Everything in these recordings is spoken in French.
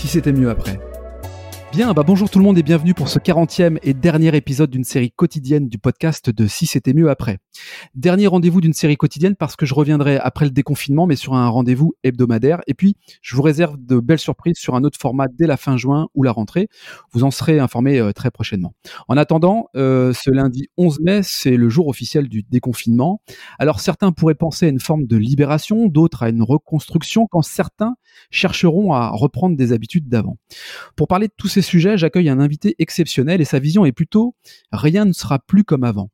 si c'était mieux après. Bien, bah bonjour tout le monde et bienvenue pour ce 40e et dernier épisode d'une série quotidienne du podcast de Si c'était mieux après. Dernier rendez-vous d'une série quotidienne parce que je reviendrai après le déconfinement mais sur un rendez-vous hebdomadaire et puis je vous réserve de belles surprises sur un autre format dès la fin juin ou la rentrée. Vous en serez informés euh, très prochainement. En attendant, euh, ce lundi 11 mai, c'est le jour officiel du déconfinement. Alors certains pourraient penser à une forme de libération, d'autres à une reconstruction quand certains chercheront à reprendre des habitudes d'avant. Pour parler de tous ces sujets, j'accueille un invité exceptionnel et sa vision est plutôt rien ne sera plus comme avant.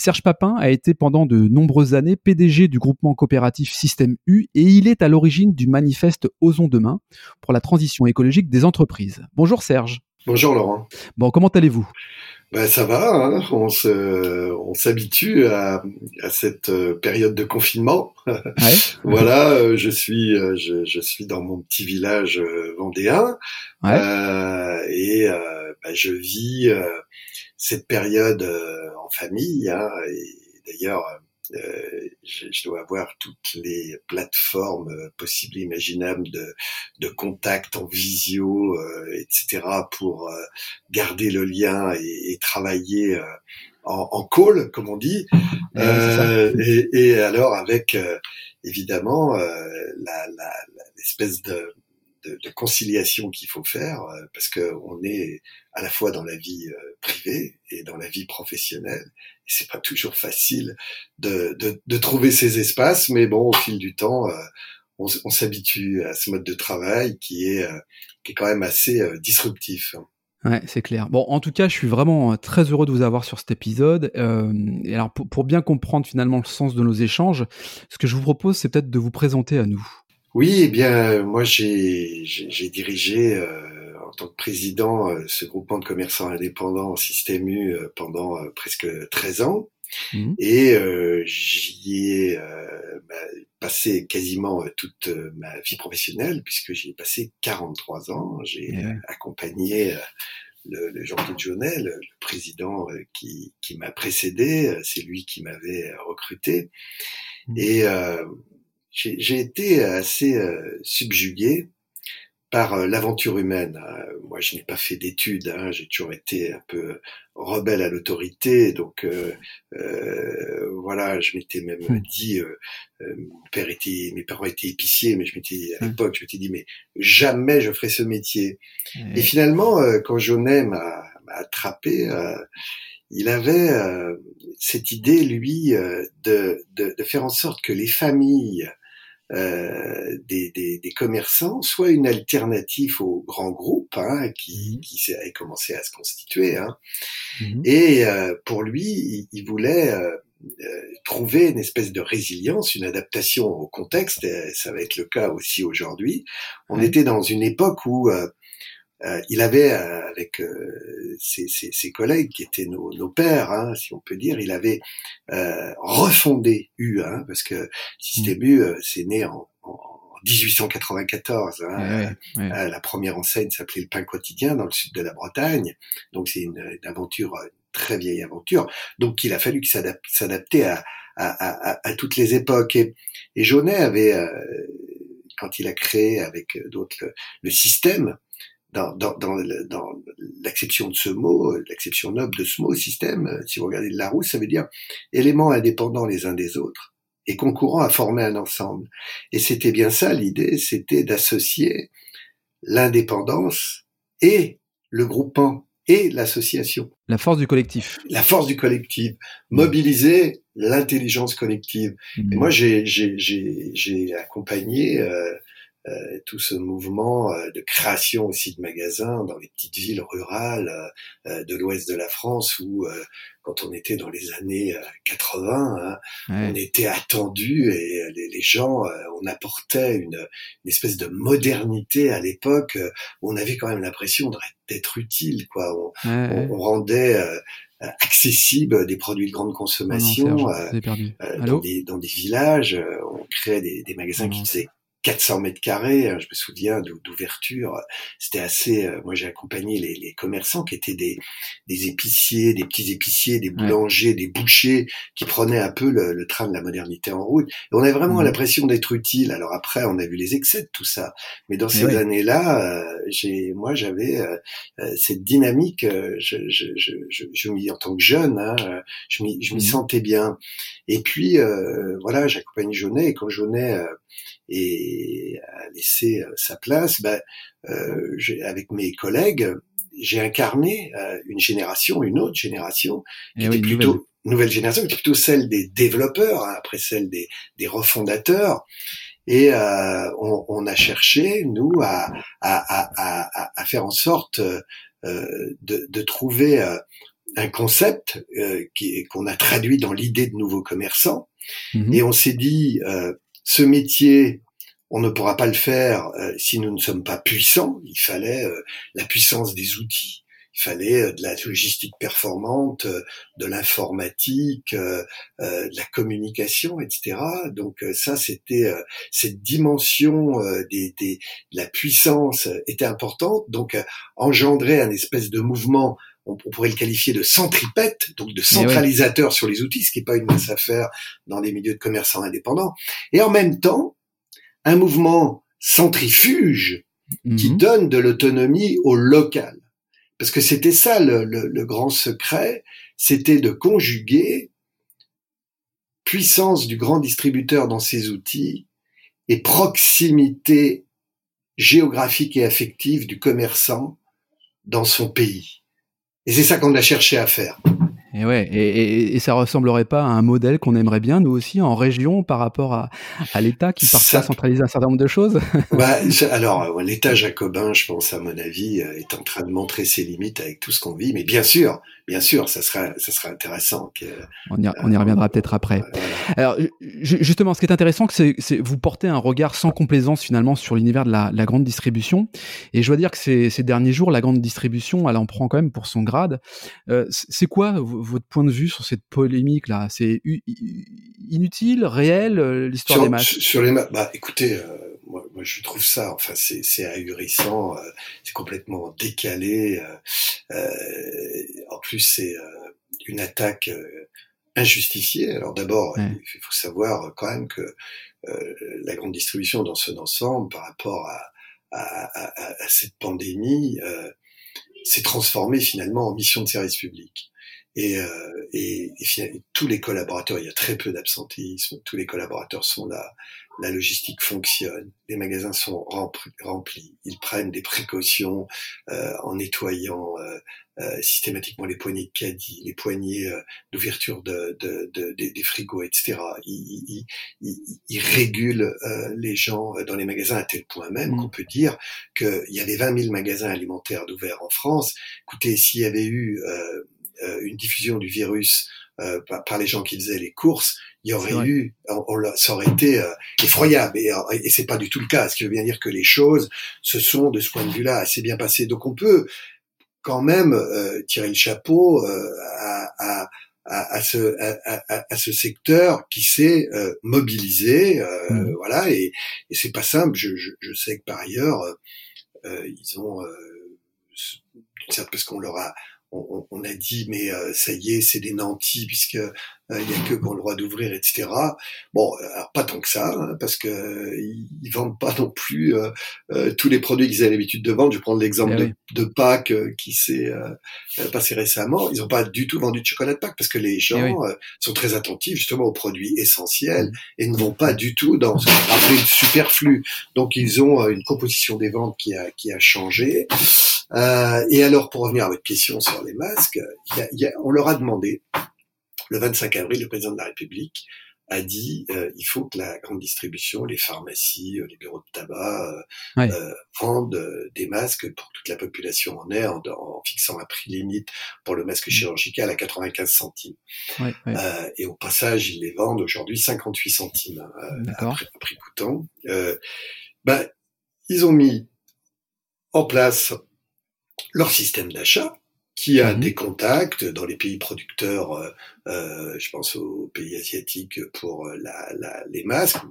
Serge Papin a été pendant de nombreuses années PDG du groupement coopératif Système U et il est à l'origine du manifeste Osons demain pour la transition écologique des entreprises. Bonjour Serge. Bonjour Laurent. Bon, comment allez-vous? Ben, ça va, hein on se, on s'habitue à, à, cette euh, période de confinement. Ouais. voilà, euh, je suis, euh, je, je, suis dans mon petit village vendéen ouais. euh, et euh, ben, je vis cette période en famille. Hein, et d'ailleurs, euh, je, je, dois avoir toutes les plateformes euh, possibles et imaginables de, de contact en visio, euh, etc., pour euh, garder le lien et, et travailler euh, en, en, call, comme on dit. Et, et, alors avec évidemment l'espèce la, de de, de, conciliation qu'il faut faire euh, parce que on est à la fois dans la vie euh, privée et dans la vie professionnelle. Et c'est pas toujours facile de, de, de, trouver ces espaces, mais bon, au fil du temps, euh, on, on s'habitue à ce mode de travail qui est qui est quand même assez disruptif. Ouais, c'est clair. Bon, en tout cas, je suis vraiment très heureux de vous avoir sur cet épisode. Euh, et alors, pour, pour, bien comprendre finalement le sens de nos échanges, ce que je vous propose, c'est peut-être de vous présenter à nous. Oui, eh bien, moi j'ai dirigé euh, en tant que président euh, ce groupement de commerçants indépendants Système U euh, pendant euh, presque 13 ans. Mmh. Et euh, j'y ai bah, passé quasiment toute ma vie professionnelle puisque j'y ai passé 43 ans. J'ai ouais. accompagné le, le Jean-Claude Jaunet, le, le, président qui, qui m'a précédé. C'est lui qui m'avait recruté. Mmh. Et j'ai été assez euh, subjugué par euh, l'aventure humaine. Euh, moi, je n'ai pas fait d'études, hein, j'ai toujours été un peu rebelle à l'autorité, donc euh, euh, voilà, je m'étais même mmh. dit, euh, mon père était, mes parents étaient épiciers, mais je m'étais à mmh. l'époque, je m'étais dit, mais jamais je ferai ce métier. Mmh. Et finalement, quand Jaunet m'a attrapé, il avait cette idée, lui, de, de, de, faire en sorte que les familles euh, des, des, des, commerçants, soit une alternative aux grands groupes hein, qui, mmh. qui avaient commencé à se constituer. Hein. Mmh. Et euh, pour lui, il, il voulait euh, euh, trouver une espèce de résilience, une adaptation au contexte. Et ça va être le cas aussi aujourd'hui. On mmh. était dans une époque où euh, euh, il avait, euh, avec euh, ses, ses, ses, collègues qui étaient nos, nos pères, hein, si on peut dire, il avait euh, refondé U, hein, parce que Système U, c'est né en, en 1894. Hein, ouais, ouais. la première enseigne s'appelait le Pain quotidien dans le sud de la Bretagne, donc c'est une, une, aventure, une très vieille aventure. Donc il a fallu s'adapter à, à, à, à, toutes les époques. Et, et Jaunet avait, quand il a créé avec d'autres le, le système, dans, dans, dans, dans l'acception de ce mot, l'acception noble de ce mot, système, si vous regardez de Larousse, ça veut dire éléments indépendants les uns des autres et concourant à former un ensemble. Et c'était bien ça l'idée, c'était d'associer l'indépendance et le groupement et l'association. La force du collectif. La force du collectif. Mobiliser l'intelligence collective. Mmh. Et moi, j'ai accompagné euh, euh, tout ce mouvement de création aussi de magasins dans les petites villes rurales de l'ouest de la France où quand on était dans les années 80, hein, on était attendu et les, les gens, on apportait une, une, espèce de modernité à l'époque. on avait quand même l'impression d'être utile, quoi. On, on, rendait accessible des produits de grande consommation oh dans, des, dans, des, villages. on créait des, des magasins qui faisaient 400 mètres carrés, hein, je me souviens d'ouverture, c'était assez. Euh, moi, j'ai accompagné les, les, commerçants qui étaient des, des épiciers, des petits épiciers, des boulangers, des bouchers, qui prenaient un peu le, le, train de la modernité en route. Et on avait vraiment mmh. l'impression d'être utile. Alors après, on a vu les excès de tout ça, mais dans ces années-là, euh, j'ai, moi, j'avais euh, cette dynamique. je, je, je, je, je en tant que jeune, hein, je m'y, je m'y mmh. sentais bien. Et puis, voilà, j'accompagnais Jaunet, et quand Jaunet et a laissé euh, sa place, ben, euh, avec mes collègues, j'ai incarné euh, une génération, une autre génération, qui eh était plutôt nouvelle. génération, qui était plutôt celle des développeurs, hein, après celle des, des refondateurs. Et euh, on, on, a cherché, nous, à, à, à, à faire en sorte euh, de, de, trouver un concept qu'on a traduit dans l'idée de nouveaux commerçants. Mm-hmm. Et on s'est dit, ce métier, on ne pourra pas le faire euh, si nous ne sommes pas puissants. Il fallait euh, la puissance des outils. Il fallait euh, de la logistique performante, de l'informatique, de la communication, etc. Donc ça, c'était cette dimension des, des, de la puissance était importante. Donc engendrer un espèce de mouvement on, pourrait le qualifier de centripète, donc de eh centralisateur sur les outils, ce qui n'est pas une mince affaire dans les milieux de commerçants indépendants. Et en même temps, un mouvement centrifuge qui mhm. donne de l'autonomie au local. Parce que c'était ça le, le grand secret, c'était de conjuguer puissance du grand distributeur dans ses outils et proximité géographique et affective du commerçant dans son pays. Et c'est ça qu'on a cherché à faire. Et ouais, et, et, ça ressemblerait pas à un modèle qu'on aimerait bien nous aussi en région par rapport à, à l'État qui parfois centralise un certain nombre de choses? bah, alors l'État jacobin, je pense à mon avis, euh, est en train de montrer ses limites avec tout ce qu'on vit. Mais bien sûr, bien sûr, ça sera, ça sera intéressant. Que, on, y, on y reviendra peut-être après. Alors justement, ce qui est intéressant, c'est que vous portez un regard sans complaisance finalement sur l'univers de la, la, grande distribution. Et je dois dire que ces, ces derniers jours, la grande distribution, elle en prend quand même pour son grade. Euh, c'est quoi votre point de vue sur cette polémique là? C'est inutile, réel, euh, l'histoire des masques Sur les masques, bah écoutez, euh, moi, moi, je trouve ça, enfin c'est ahurissant, euh, c'est complètement décalé. en plus c'est une attaque injustifiée. Alors d'abord, il faut savoir quand même que la grande distribution dans son ensemble par rapport à, à, à, à cette pandémie s'est transformée finalement en mission de service public. Et, euh, et, et, tous les collaborateurs, il y a très peu d'absentéisme, tous les collaborateurs sont là, la logistique fonctionne, les magasins sont remplis, ils prennent des précautions euh, en nettoyant euh, euh, systématiquement les poignées de caddie, les poignées euh, d'ouverture de, de, de, des frigos, etc. Ils, ils, ils régulent euh, les gens dans les magasins à tel point même mmh. qu'on peut dire qu'il y avait 20 000 magasins alimentaires d'ouverts en France. Écoutez, s'il y avait eu euh, une diffusion du virus euh, par, les gens qui faisaient les courses, il y aurait eu, on, ça aurait été euh, effroyable. Et, et c'est pas du tout le cas. Ce qui veut bien dire que les choses se sont, de ce point de vue-là, assez bien passées. Donc on peut quand même tirer le chapeau à, à, à, ce, à, ce secteur qui s'est mobilisé, mmh. voilà, et, et c'est pas simple. Je, je, je, sais que par ailleurs, ils ont, parce qu'on leur a, on, on, a dit mais euh, ça y est, c'est des nantis puisque il y a que qu'on le droit d'ouvrir, etc. Bon, alors pas tant que ça, hein, parce que ils, vendent pas non plus euh, tous les produits qu'ils avaient l'habitude de vendre. Je vais prendre l'exemple eh de, de, Pâques qui s'est passé récemment. Ils n'ont pas du tout vendu de chocolat de Pâques parce que les eh gens sont très attentifs justement aux produits essentiels mmh. et ne vont pas du tout dans ce qu'on superflu. Donc ils ont une composition des ventes qui a qui a changé. Euh, et alors, pour revenir à votre question sur les masques, y a, y a, on leur a demandé, le 25 avril, le président de la République a dit il faut que la grande distribution, les pharmacies, les bureaux de tabac vendent des masques pour toute la population en air en, en, fixant un prix limite pour le masque mmh. chirurgical à 95 centimes. et au passage, ils les vendent aujourd'hui 58 centimes à, prix coûtant. ben, ils ont mis en place leur système d'achat qui a mhm. des contacts dans les pays producteurs, euh, euh, je pense aux pays asiatiques pour euh, la, la, les masques,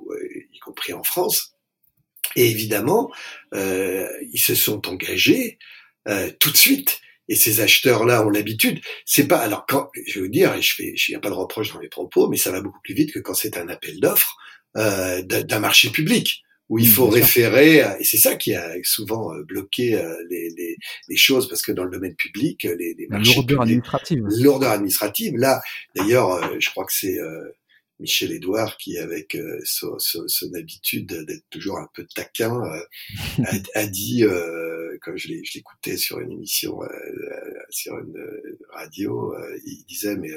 y compris en France. Et évidemment, ils se sont engagés tout de suite. Et ces acheteurs-là ont l'habitude. C'est pas alors quand je vais vous dire, et je fais, il n'y a pas de reproche dans mes propos, mais ça va beaucoup plus vite que quand c'est un appel d'offres d'un marché public où il faut référer, et c'est ça qui a souvent euh, bloqué euh, les, les, les, choses, parce que dans le domaine public, les, les marchés lourdeur administrative. Lourdeur administrative. Là, d'ailleurs, euh, je crois que c'est Michel Edouard qui, avec son, son, habitude d'être toujours un peu taquin, a, a, dit, quand je l'écoutais sur une émission, sur une radio, il disait, mais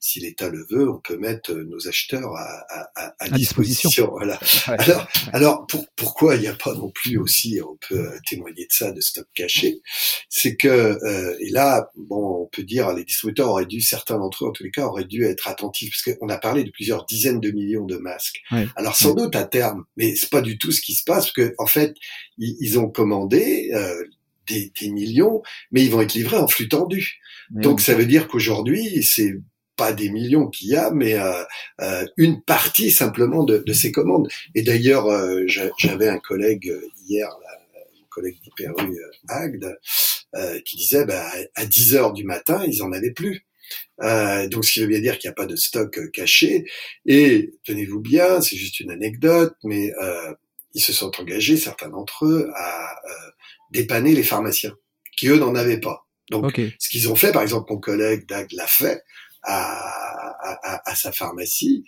si l'État le veut, on peut mettre nos acheteurs à, à, à disposition. Voilà. Alors, alors pour, pourquoi il n'y a pas non plus aussi, on peut témoigner de ça, de stock caché, c'est que, et là, bon, on peut dire, les distributeurs auraient dû, certains d'entre eux, en tous les cas, auraient dû être attentifs, parce qu'on a parlé de plusieurs dizaines de millions de masques. Alors sans doute à terme, mais c'est pas du tout ce qui se passe, parce que en fait, ils, ont commandé euh, des, des, millions, mais ils vont être livrés en flux tendu. Donc ça veut dire qu'aujourd'hui, c'est pas des millions qu'il y a, mais euh, euh, une partie simplement de, de, ces commandes. Et d'ailleurs, euh, j'avais un collègue hier, un collègue d'Hyperu Agde, qui disait bah, à 10 heures du matin, ils en avaient plus. Euh, donc, ce qui veut bien dire qu'il n'y a pas de stock euh, caché. Et tenez-vous bien, c'est juste une anecdote, mais euh, ils se sont engagés, certains d'entre eux, à euh, dépanner les pharmaciens, qui eux n'en avaient pas. Donc, ce qu'ils ont fait, par exemple, mon collègue Dag l'a fait à, à, à, sa pharmacie.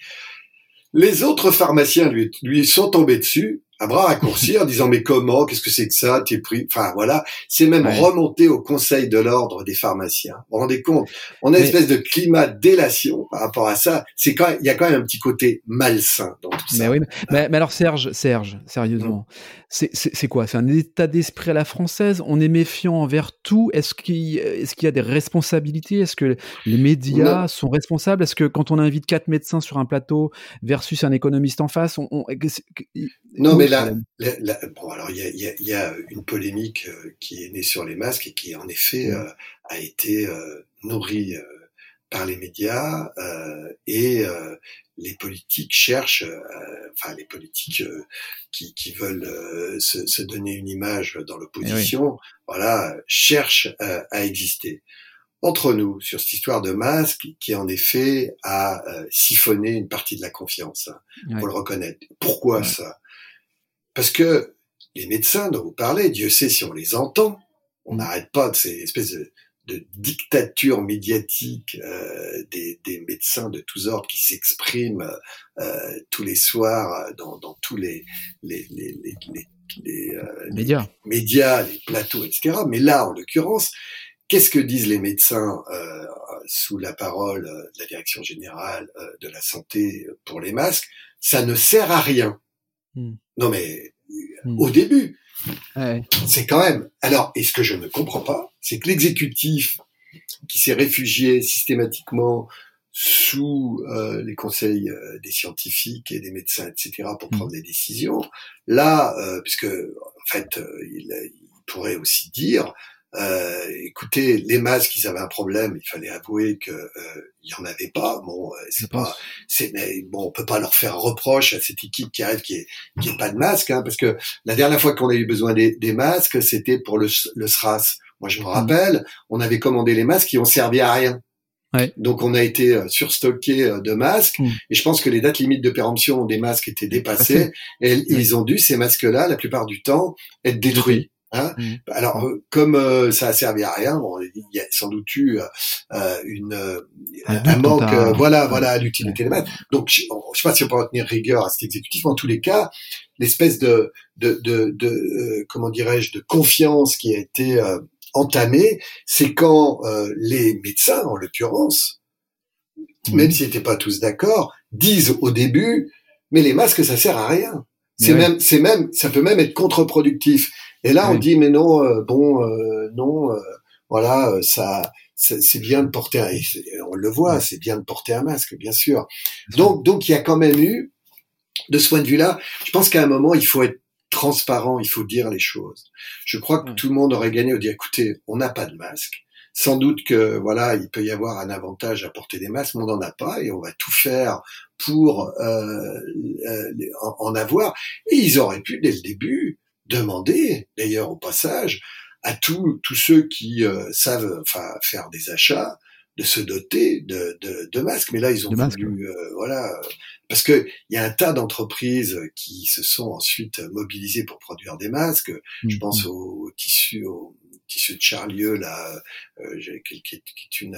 Les autres pharmaciens lui, lui sont tombés dessus à bras raccourcis en disant mais comment, qu'est-ce que c'est que ça, t'es pris, enfin voilà, c'est même remonté au Conseil de l'ordre des pharmaciens. Vous vous rendez compte? On a une espèce de climat d'élation par rapport à ça. C'est quand il y a quand même un petit côté malsain dans tout ça. Mais oui, mais, mais alors Serge, Serge, sérieusement, mmh. c'est quoi? C'est un état d'esprit à la française? On est méfiant envers tout? Est-ce qu'il est qu'il y a des responsabilités? Est-ce que les médias sont responsables? Est-ce que quand on invite quatre médecins sur un plateau versus un économiste en face, on, on non, mais là, bon, alors il y a, y, a, y a, une polémique euh, qui est née sur les masques et qui en effet euh, a été euh, nourrie par les médias et les politiques cherchent, enfin les politiques qui, qui, veulent se, se, donner une image dans l'opposition, eh voilà, cherchent à exister. Entre nous sur cette histoire de masque qui en effet a siphonné une partie de la confiance, hein, pour le reconnaître. Pourquoi ça? Parce que les médecins dont vous parlez, Dieu sait si on les entend, on n'arrête pas de ces espèces de, de dictature médiatique euh, des, des, médecins de tous ordres qui s'expriment euh, tous les soirs dans, dans tous les, les, les, les, les euh, médias. médias, les plateaux, etc. Mais là, en l'occurrence, qu'est-ce que disent les médecins euh, sous la parole de la direction générale de la santé pour les masques? Ça ne sert à rien. Hmm. Non mais hmm. au début, c'est quand même. Alors, et ce que je ne comprends pas, c'est que l'exécutif qui s'est réfugié systématiquement sous euh, les conseils euh, des scientifiques et des médecins, etc., pour hmm. prendre des décisions, là, euh, puisque en fait, il, il, pourrait aussi dire euh, écoutez, les masques, ils avaient un problème. Il fallait avouer que euh, il y en avait pas. Bon, euh, c'est pas, c'est mais bon, on peut pas leur faire un reproche à cette équipe qui arrive qui est qui est pas de masque, hein, parce que la dernière fois qu'on a eu besoin des, des masques, c'était pour le, le SRAS. Moi, je me mmh. rappelle, on avait commandé les masques qui ont servi à rien. Ouais. Donc on a été euh, surstocké de masques mmh. et je pense que les dates limites de péremption des masques étaient dépassées et ils ont dû ces masques-là la plupart du temps être détruits. Hein mmh. Alors, euh, comme euh, ça a servi à rien, bon, il y a sans doute eu euh, une, un, manque, voilà, voilà, à l'utilité des maths. Donc, je, ne sais pas si on peut retenir rigueur à cet exécutif, mais en tous les cas, l'espèce de, de, de, de comment dirais-je, de confiance qui a été entamée, c'est quand les médecins, en l'occurrence, mmh. même s'ils n'étaient pas tous d'accord, disent au début, mais les masques, ça sert à rien. C'est même, c'est même, ça peut même être contre-productif. Et là, on dit, mais non, euh, bon, euh, non, euh, voilà, ça, c'est bien de porter, un, on le voit, c'est bien de porter un masque, bien sûr. Donc, donc, il y a quand même eu, de ce point de vue-là, je pense qu'à un moment, il faut être transparent, il faut dire les choses. Je crois que tout le monde aurait gagné au dire, écoutez, on n'a pas de masque. Sans doute que voilà, il peut y avoir un avantage à porter des masques, mais on n'en a pas et on va tout faire pour euh, euh en, avoir. Et ils auraient pu dès le début demander, d'ailleurs au passage, à tous tous ceux qui euh, savent enfin faire des achats de se doter de, de, de masques. Mais là, ils ont voulu, euh, voilà, parce que il y a un tas d'entreprises qui se sont ensuite mobilisées pour produire des masques. Je mmh, pense mmh. au, tissu, au, tissu de Charlieu là, euh, qui, qui, est une,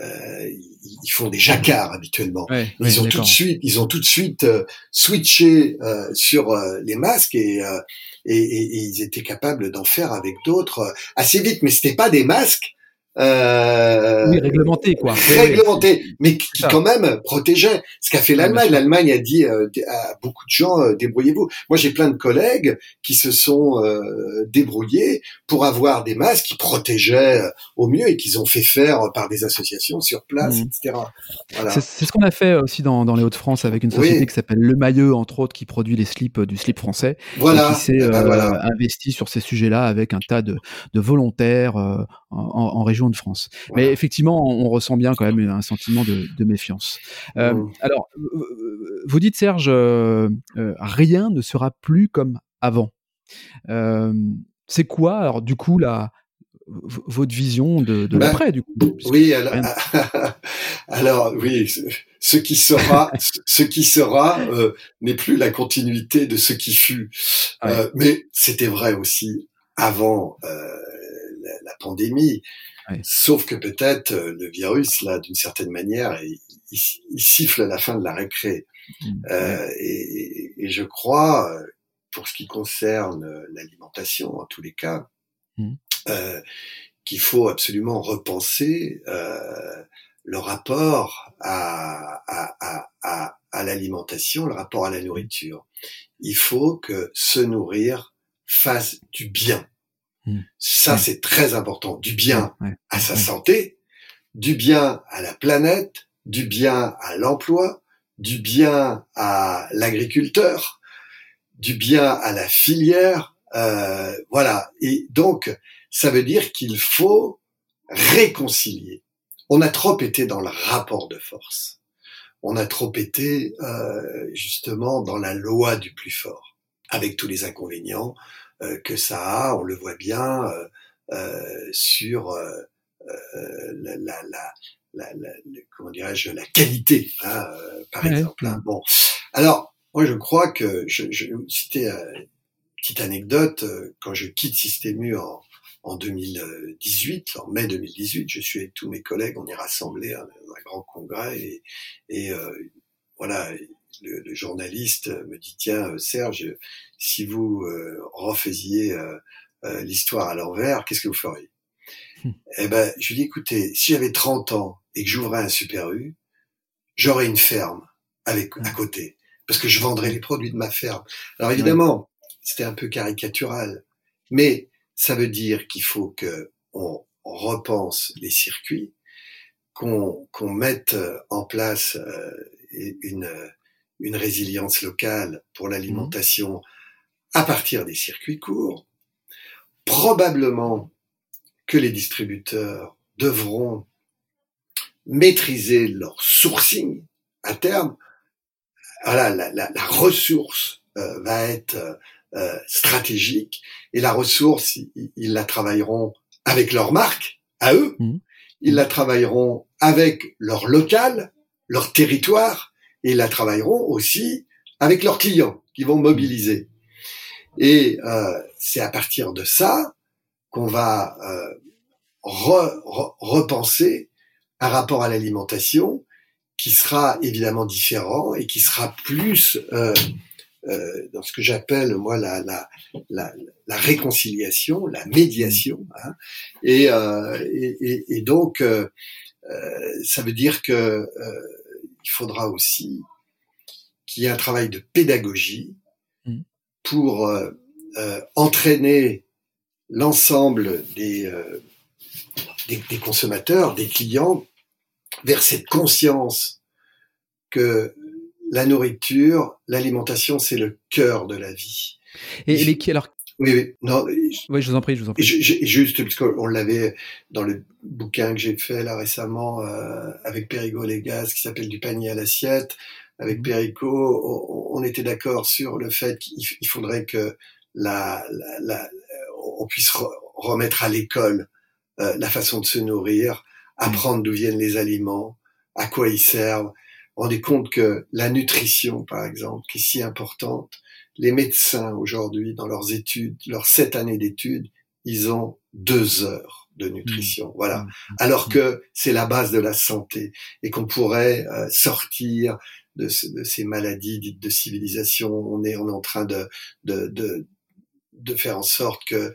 euh, ils font des jacquards habituellement. ils ont tout de suite, ils ont tout de suite euh, switché euh, sur euh, les masques et, et, et, ils étaient capables d'en faire avec d'autres assez vite. Mais c'était pas des masques euh, oui, réglementé quoi. Réglementé, mais qui, quand même protégeait. Ce qu'a fait l'Allemagne, l'Allemagne a dit euh, à beaucoup de gens euh, débrouillez-vous. Moi, j'ai plein de collègues qui se sont euh, débrouillés pour avoir des masques qui protégeaient au mieux et qu'ils ont fait faire par des associations sur place, mmh. etc. Voilà. C'est ce qu'on a fait aussi dans, dans les Hauts-de-France avec une société qui s'appelle Le Mailleux, entre autres, qui produit les slips du slip français, voilà. qui s'est eh ben, investi sur ces sujets-là avec un tas de, de volontaires en, en région de France. Mais effectivement, on, ressent bien quand même un sentiment de, méfiance. Euh, mmh. Alors, vous dites Serge, euh, euh, rien ne sera plus comme avant. c'est quoi alors du coup la votre vision de, de ben, l'après du coup? Oui, alors, alors, oui, ce qui sera, ce qui sera n'est plus la continuité de ce qui fut. mais c'était vrai aussi avant la, pandémie. Sauf que peut-être euh, le virus, là, d'une certaine manière, il, siffle à la fin de la récré. Mmh. Euh, et, et, je crois, euh, pour ce qui concerne l'alimentation, en tous les cas, mmh. euh, qu'il faut absolument repenser euh, le rapport à, à, à, à, à l'alimentation, le rapport à la nourriture. Il faut que se nourrir fasse du bien. Hmm. Ça, c'est très important. Du bien à sa santé, du bien à la planète, du bien à l'emploi, du bien à l'agriculteur, du bien à la filière. Euh, voilà. Et donc, ça veut dire qu'il faut réconcilier. On a trop été dans le rapport de force. On a trop été euh, justement dans la loi du plus fort, avec tous les inconvénients que ça a, on le voit bien euh, euh, sur la, la, la, la, comment dirais-je la qualité hein, par exemple hein. bon alors moi je crois que je, je c'était une petite anecdote quand je quitte Systému en, en 2018 en mai 2018 je suis avec tous mes collègues on est rassemblés à un, grand congrès et, et voilà le, journaliste me dit tiens Serge, si vous euh, refaisiez euh, euh, l'histoire à l'envers, qu'est-ce que vous feriez? Hmm. Eh ben, je lui dis écoutez, si j'avais 30 ans et que j'ouvrais un Super U, j'aurais une ferme avec à côté parce que je vendrais les produits de ma ferme. Alors évidemment, c'était un peu caricatural, mais ça veut dire qu'il faut que on, repense les circuits, qu'on qu'on mette en place une une résilience locale pour l'alimentation à partir des circuits courts. Probablement que les distributeurs devront maîtriser leur sourcing à terme. Voilà, la, la, la ressource euh, va être euh, stratégique et la ressource, ils, la travailleront avec leur marque, à eux. Mmh. Ils la travailleront avec leur local, leur territoire, et la travailleront aussi avec leurs clients qui vont mobiliser. Et euh, c'est à partir de ça qu'on va euh, repenser un rapport à l'alimentation qui sera évidemment différent et qui sera plus euh, euh dans ce que j'appelle moi la, la, la, réconciliation, la médiation. Hein. Et, euh, et, et, donc, euh, ça veut dire que il faudra aussi qu'il y ait un travail de pédagogie mmh. pour euh, euh, entraîner l'ensemble des, des, des, consommateurs, des clients, vers cette conscience que la nourriture, l'alimentation, c'est le cœur de la vie. Et, et alors oui, oui, non. Oui, je vous en prie, je vous en prie. juste parce qu'on l'avait dans le bouquin que j'ai fait là récemment euh, avec Perigo Légas qui s'appelle Du panier à l'assiette. Avec mmh. Perico, on, était d'accord sur le fait qu'il faudrait que la, la, la on puisse remettre à l'école euh, la façon de se nourrir, apprendre d'où viennent les aliments, à quoi ils servent. On est compte que la nutrition, par exemple, qui est si importante, les médecins aujourd'hui, dans leurs études, leurs sept années d'études, ils ont deux heures de nutrition. Mmh. Voilà. Mmh. Alors que c'est la base de la santé et qu'on pourrait euh, sortir de, ces maladies dites de civilisation. On est, on est en train de, de, de, de faire en sorte que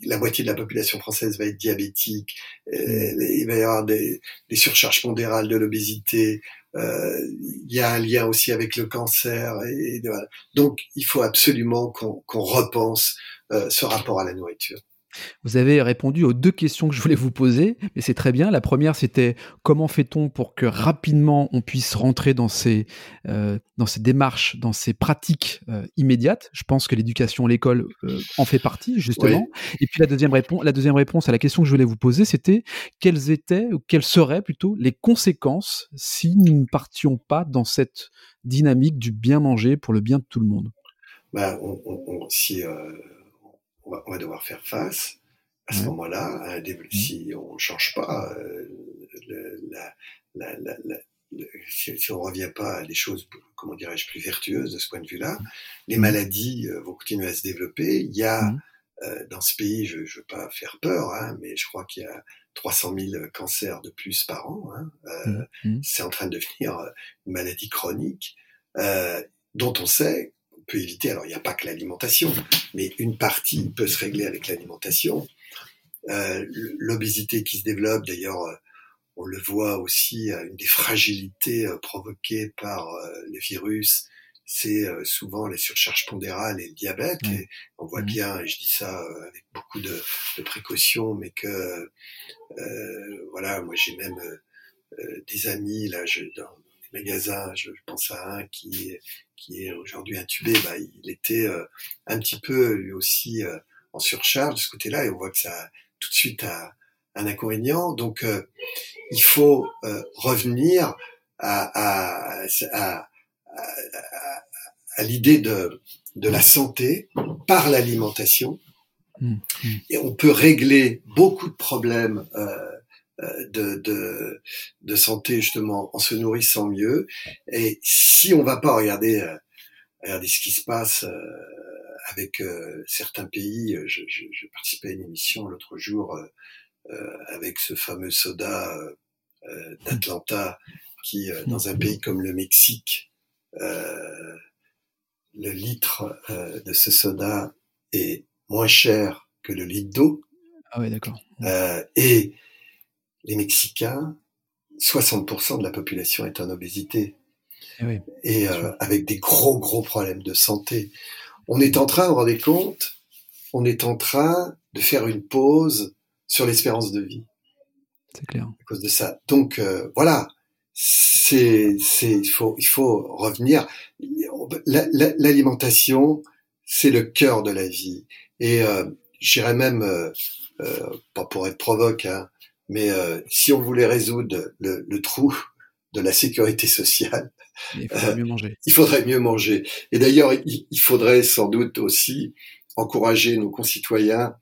la moitié de la population française va être diabétique, mmh. il va y avoir des, des surcharges pondérales de l'obésité, euh, il y a un lien aussi avec le cancer. Et, Donc, il faut absolument qu'on repense euh, ce rapport à la nourriture. Vous avez répondu aux deux questions que je voulais vous poser, mais c'est très bien. La première, c'était comment fait-on pour que rapidement on puisse rentrer dans ces, euh, dans ces démarches, dans ces pratiques euh, immédiates? Je pense que l'éducation, l'école euh, en fait partie, justement. Et puis la deuxième, réponse, la deuxième réponse à la question que je voulais vous poser, c'était quelles étaient, ou quelles seraient plutôt, les conséquences si nous ne partions pas dans cette dynamique du bien manger pour le bien de tout le monde? Bah, on, si on va, devoir faire face à ce moment-là, à mmh. si on ne change pas, euh, si, on ne revient pas à des choses, comment dirais-je, plus vertueuses de ce point de vue-là, mmh. les maladies euh, vont continuer à se développer. Il y a mmh. euh, dans ce pays, je ne veux pas faire peur, hein, mais je crois qu'il y a 300 000 cancers de plus par an. Hein. C'est en train de devenir une maladie chronique dont on sait peut éviter. Alors, il n'y a pas que l'alimentation, mais une partie peut se régler avec l'alimentation. Euh, L'obésité qui se développe, d'ailleurs, euh, on le voit aussi, euh, une des fragilités euh, provoquées par le virus, c'est souvent les surcharges pondérales et le diabète. Et on voit mmh. bien, et je dis ça avec beaucoup de, de précautions, mais que voilà, moi j'ai même des amis là, je, dans, je pense à un qui, qui est aujourd'hui intubé, bah, il était euh, un petit peu lui aussi euh, en surcharge de ce côté-là, et on voit que ça tout de suite a un inconvénient. Donc euh, il faut revenir à, à, à, à l'idée de, de la santé par l'alimentation. Mmh, mmh. Et on peut régler beaucoup de problèmes euh, de, de, de, santé justement en se nourrissant mieux. Et si on va pas regarder, euh, regarder ce qui se passe euh, avec certains pays, je, je, je, participais à une émission l'autre jour avec ce fameux soda d'Atlanta qui, dans un pays comme le Mexique, le litre de ce soda est moins cher que le litre d'eau. Ah ouais, d'accord. Euh, et les Mexicains, 60% de la population est en obésité. Eh et euh, avec des gros, gros problèmes de santé. On est en train, vous vous rendez compte, on est en train de faire une pause sur l'espérance de vie. C'est clair. À cause de ça. Donc, euh, voilà. C'est, c'est, il faut, il faut revenir. L'alimentation, c'est le cœur de la vie. Et euh, j'irais même, euh, euh, pas pour être provoque, hein, mais euh, si on voulait résoudre le, le, trou de la sécurité sociale, il faudrait mieux manger. Il faudrait mieux manger. Et d'ailleurs, il, il, faudrait sans doute aussi encourager nos concitoyens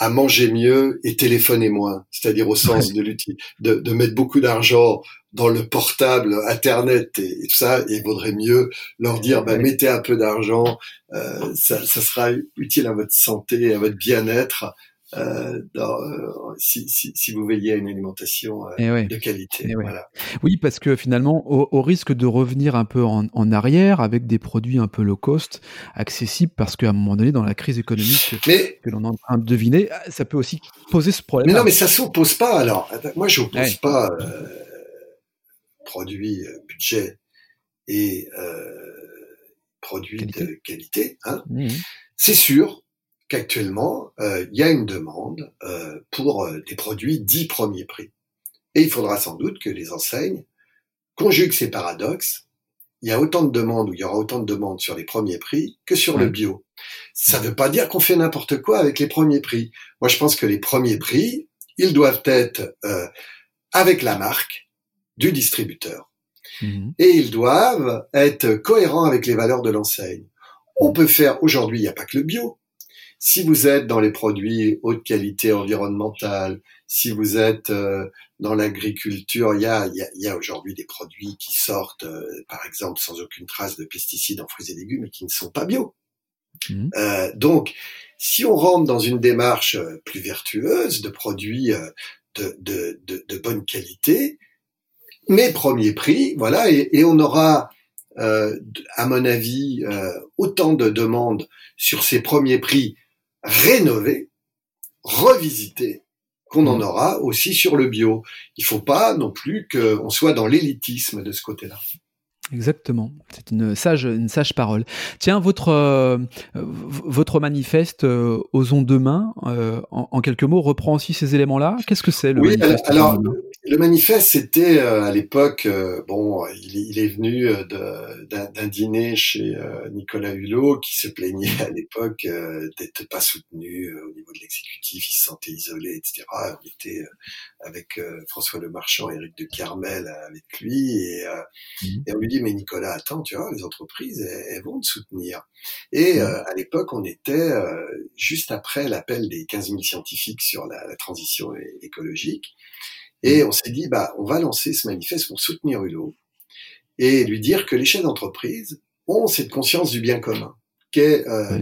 à manger mieux et téléphoner moins, c'est-à-dire au sens de l'outil, de, de, mettre beaucoup d'argent dans le portable, Internet et, tout ça, et il vaudrait mieux leur dire, bah, mettez un peu d'argent, euh, ça, ça, sera utile à votre santé, à votre bien-être, euh, dans, euh, si, si, si, vous veillez à une alimentation euh, eh de qualité. Eh voilà. Oui, parce que finalement, au, au, risque de revenir un peu en, en, arrière avec des produits un peu low cost, accessibles, parce qu'à un moment donné, dans la crise économique mais, que l'on est en train de deviner, ça peut aussi poser ce problème. Mais non, mais ça s'oppose pas. Alors, moi, je n'oppose pas produit, budget et produits de qualité, hein, mmh. c'est sûr qu'actuellement, il y a une demande pour des produits dits premiers prix. Et il faudra sans doute que les enseignes conjuguent ces paradoxes. Il y a autant de demandes, ou il y aura autant de demandes sur les premiers prix que sur le bio. Ça ne veut pas dire qu'on fait n'importe quoi avec les premiers prix. Moi, je pense que les premiers prix, ils doivent être euh, avec la marque du distributeur. Mhm. Et ils doivent être cohérents avec les valeurs de l'enseigne. On peut faire, aujourd'hui, il n'y a pas que le bio. Si vous êtes dans les produits haute qualité environnementale, si vous êtes euh, dans l'agriculture, il y a, y y a aujourd'hui des produits qui sortent, euh, par exemple, sans aucune trace de pesticides en fruits et légumes et qui ne sont pas bio. Mmh. Euh, donc, si on rentre dans une démarche euh, plus vertueuse de produits de, de, de, de, bonne qualité, mais premier prix, voilà, et, et on aura, à mon avis, autant de demandes sur ces premiers prix rénovés, revisités, qu'on en mm. aura aussi sur le bio. Il faut pas non plus qu'on soit dans l'élitisme de ce côté-là. Exactement, c'est une sage, une sage parole. Tiens, votre, euh, votre manifeste euh, Osons demain, euh, en, quelques mots, reprend aussi ces éléments-là? Qu'est-ce que c'est le oui, alors, le manifeste, c'était à l'époque, bon, il, est venu d'un dîner chez Nicolas Hulot qui se plaignait à l'époque d'être pas soutenu au niveau de l'exécutif, il se sentait isolé, etc. On était avec François Lemarchand, Éric de Carmel avec lui et, mmh. et on lui dit mais Nicolas, attends, tu vois, les entreprises, elles, vont te soutenir. Et euh, à l'époque, on était euh, juste après l'appel des 15 000 scientifiques sur la, transition écologique. Et on s'est dit, bah, on va lancer ce manifeste pour soutenir Hulot et lui dire que les chefs d'entreprise ont cette conscience du bien commun qu'est euh,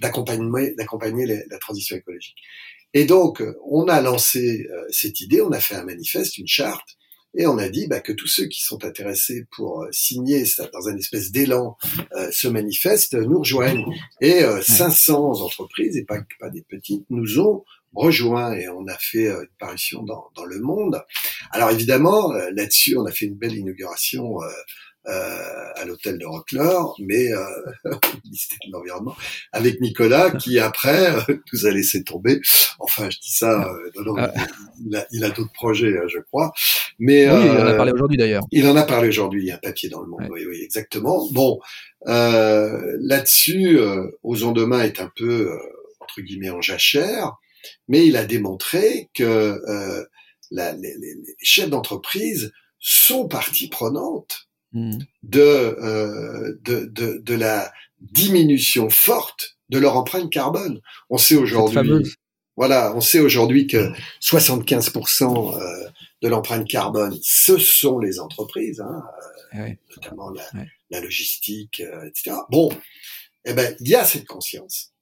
d'accompagner la, transition écologique. Et donc, on a lancé cette idée, on a fait un manifeste, une charte, et on a dit bah, que tous ceux qui sont intéressés pour euh, signer ça, dans un espèce d'élan euh, ce manifeste nous rejoignent. Et 500 euh, entreprises, et pas, pas des petites, nous ont rejoints et on a fait une parution dans, dans Le Monde. Alors évidemment, là-dessus, on a fait une belle inauguration euh, à l'hôtel de Rockler, mais euh, de l'environnement, avec Nicolas qui après euh, nous a laissé tomber. Enfin, je dis ça, euh, ah. il a, il a d'autres projets, hein, je crois. Mais oui, il en a parlé aujourd'hui d'ailleurs. Il en a parlé aujourd'hui. Il y a un papier dans le Monde. Oui, oui, exactement. Bon, là-dessus, Osons demain est un peu entre guillemets en jachère, mais il a démontré que la, les, les chefs d'entreprise sont partie prenante Hmm. de, euh, de, de, de, la diminution forte de leur empreinte carbone. On sait aujourd'hui, voilà, on sait aujourd'hui que 75% euh, de l'empreinte carbone, ce sont les entreprises, hein, euh, ah notamment la, la logistique, euh, etc. Bon, eh ben, il y a cette conscience.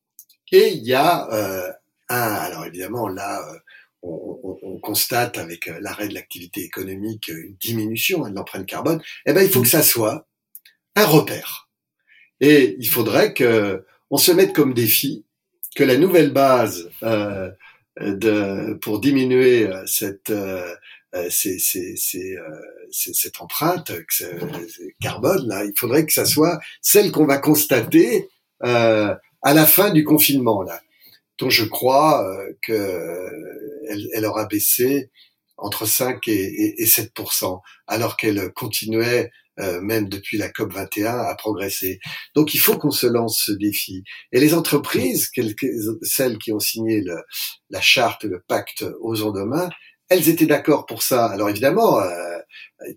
Et il y a un, alors évidemment là, on, on, constate avec euh, l'arrêt de l'activité économique une diminution hein, de l'empreinte carbone, eh ben il faut que ça soit un repère. Et il faudrait que on se mette comme défi que la nouvelle base euh, de, pour diminuer euh, cette euh, cette empreinte carbone là, il faudrait que ça soit celle qu'on va constater à la fin du confinement là dont je crois euh, qu'elle elle aura baissé entre 5 et, et, 7% alors qu'elle continuait euh, même depuis la COP 21 à progresser. Donc il faut qu'on se lance ce défi. Et les entreprises, celles qui ont signé le, la charte, le pacte aux demain, elles étaient d'accord pour ça. Alors évidemment, euh,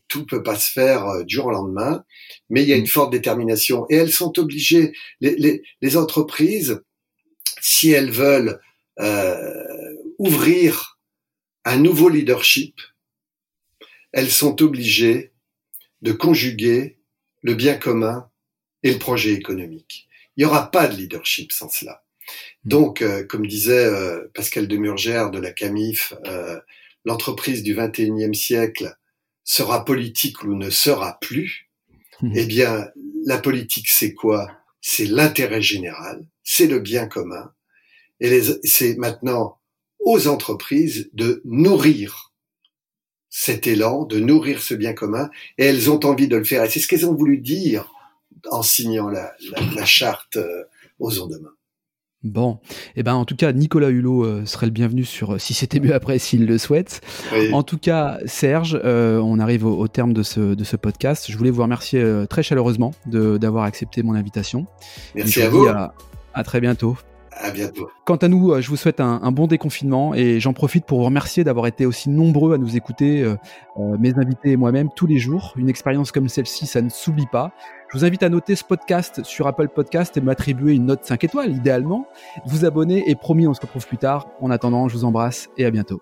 tout peut pas se faire euh, du jour au lendemain, mais il y a une forte détermination et elles sont obligées. Les, les, les entreprises si elles veulent euh, ouvrir un nouveau leadership, elles sont obligées de conjuguer le bien commun et le projet économique. Il n'y aura pas de leadership sans cela. Donc, euh, comme disait euh, Pascal Demurgère de la CAMIF, l'entreprise du 21e siècle sera politique ou ne sera plus. Mmh. Eh bien, la politique, c'est quoi? C'est l'intérêt général c'est le bien commun. Et c'est maintenant aux entreprises de nourrir cet élan de nourrir ce bien commun et elles ont envie de le faire. Et c'est ce qu'elles ont voulu dire en signant la, la, charte euh, aux demain. Bon, et eh ben en tout cas Nicolas Hulot euh, serait le bienvenu sur euh, si c'était mieux après s'il le souhaite. En tout cas Serge, on arrive au, terme de ce, de ce podcast. Je voulais vous remercier très chaleureusement d'avoir accepté mon invitation. Merci à vous. à très bientôt. À bientôt. Quant à nous, euh, je vous souhaite un, bon déconfinement et j'en profite pour vous remercier d'avoir été aussi nombreux à nous écouter, euh, euh, mes invités et moi-même, tous les jours. Une expérience comme celle-ci, ça ne s'oublie pas. Je vous invite à noter ce podcast sur Apple Podcast et m'attribuer une note 5 étoiles, idéalement. Vous abonner et promis, on se retrouve plus tard. En attendant, je vous embrasse et à bientôt.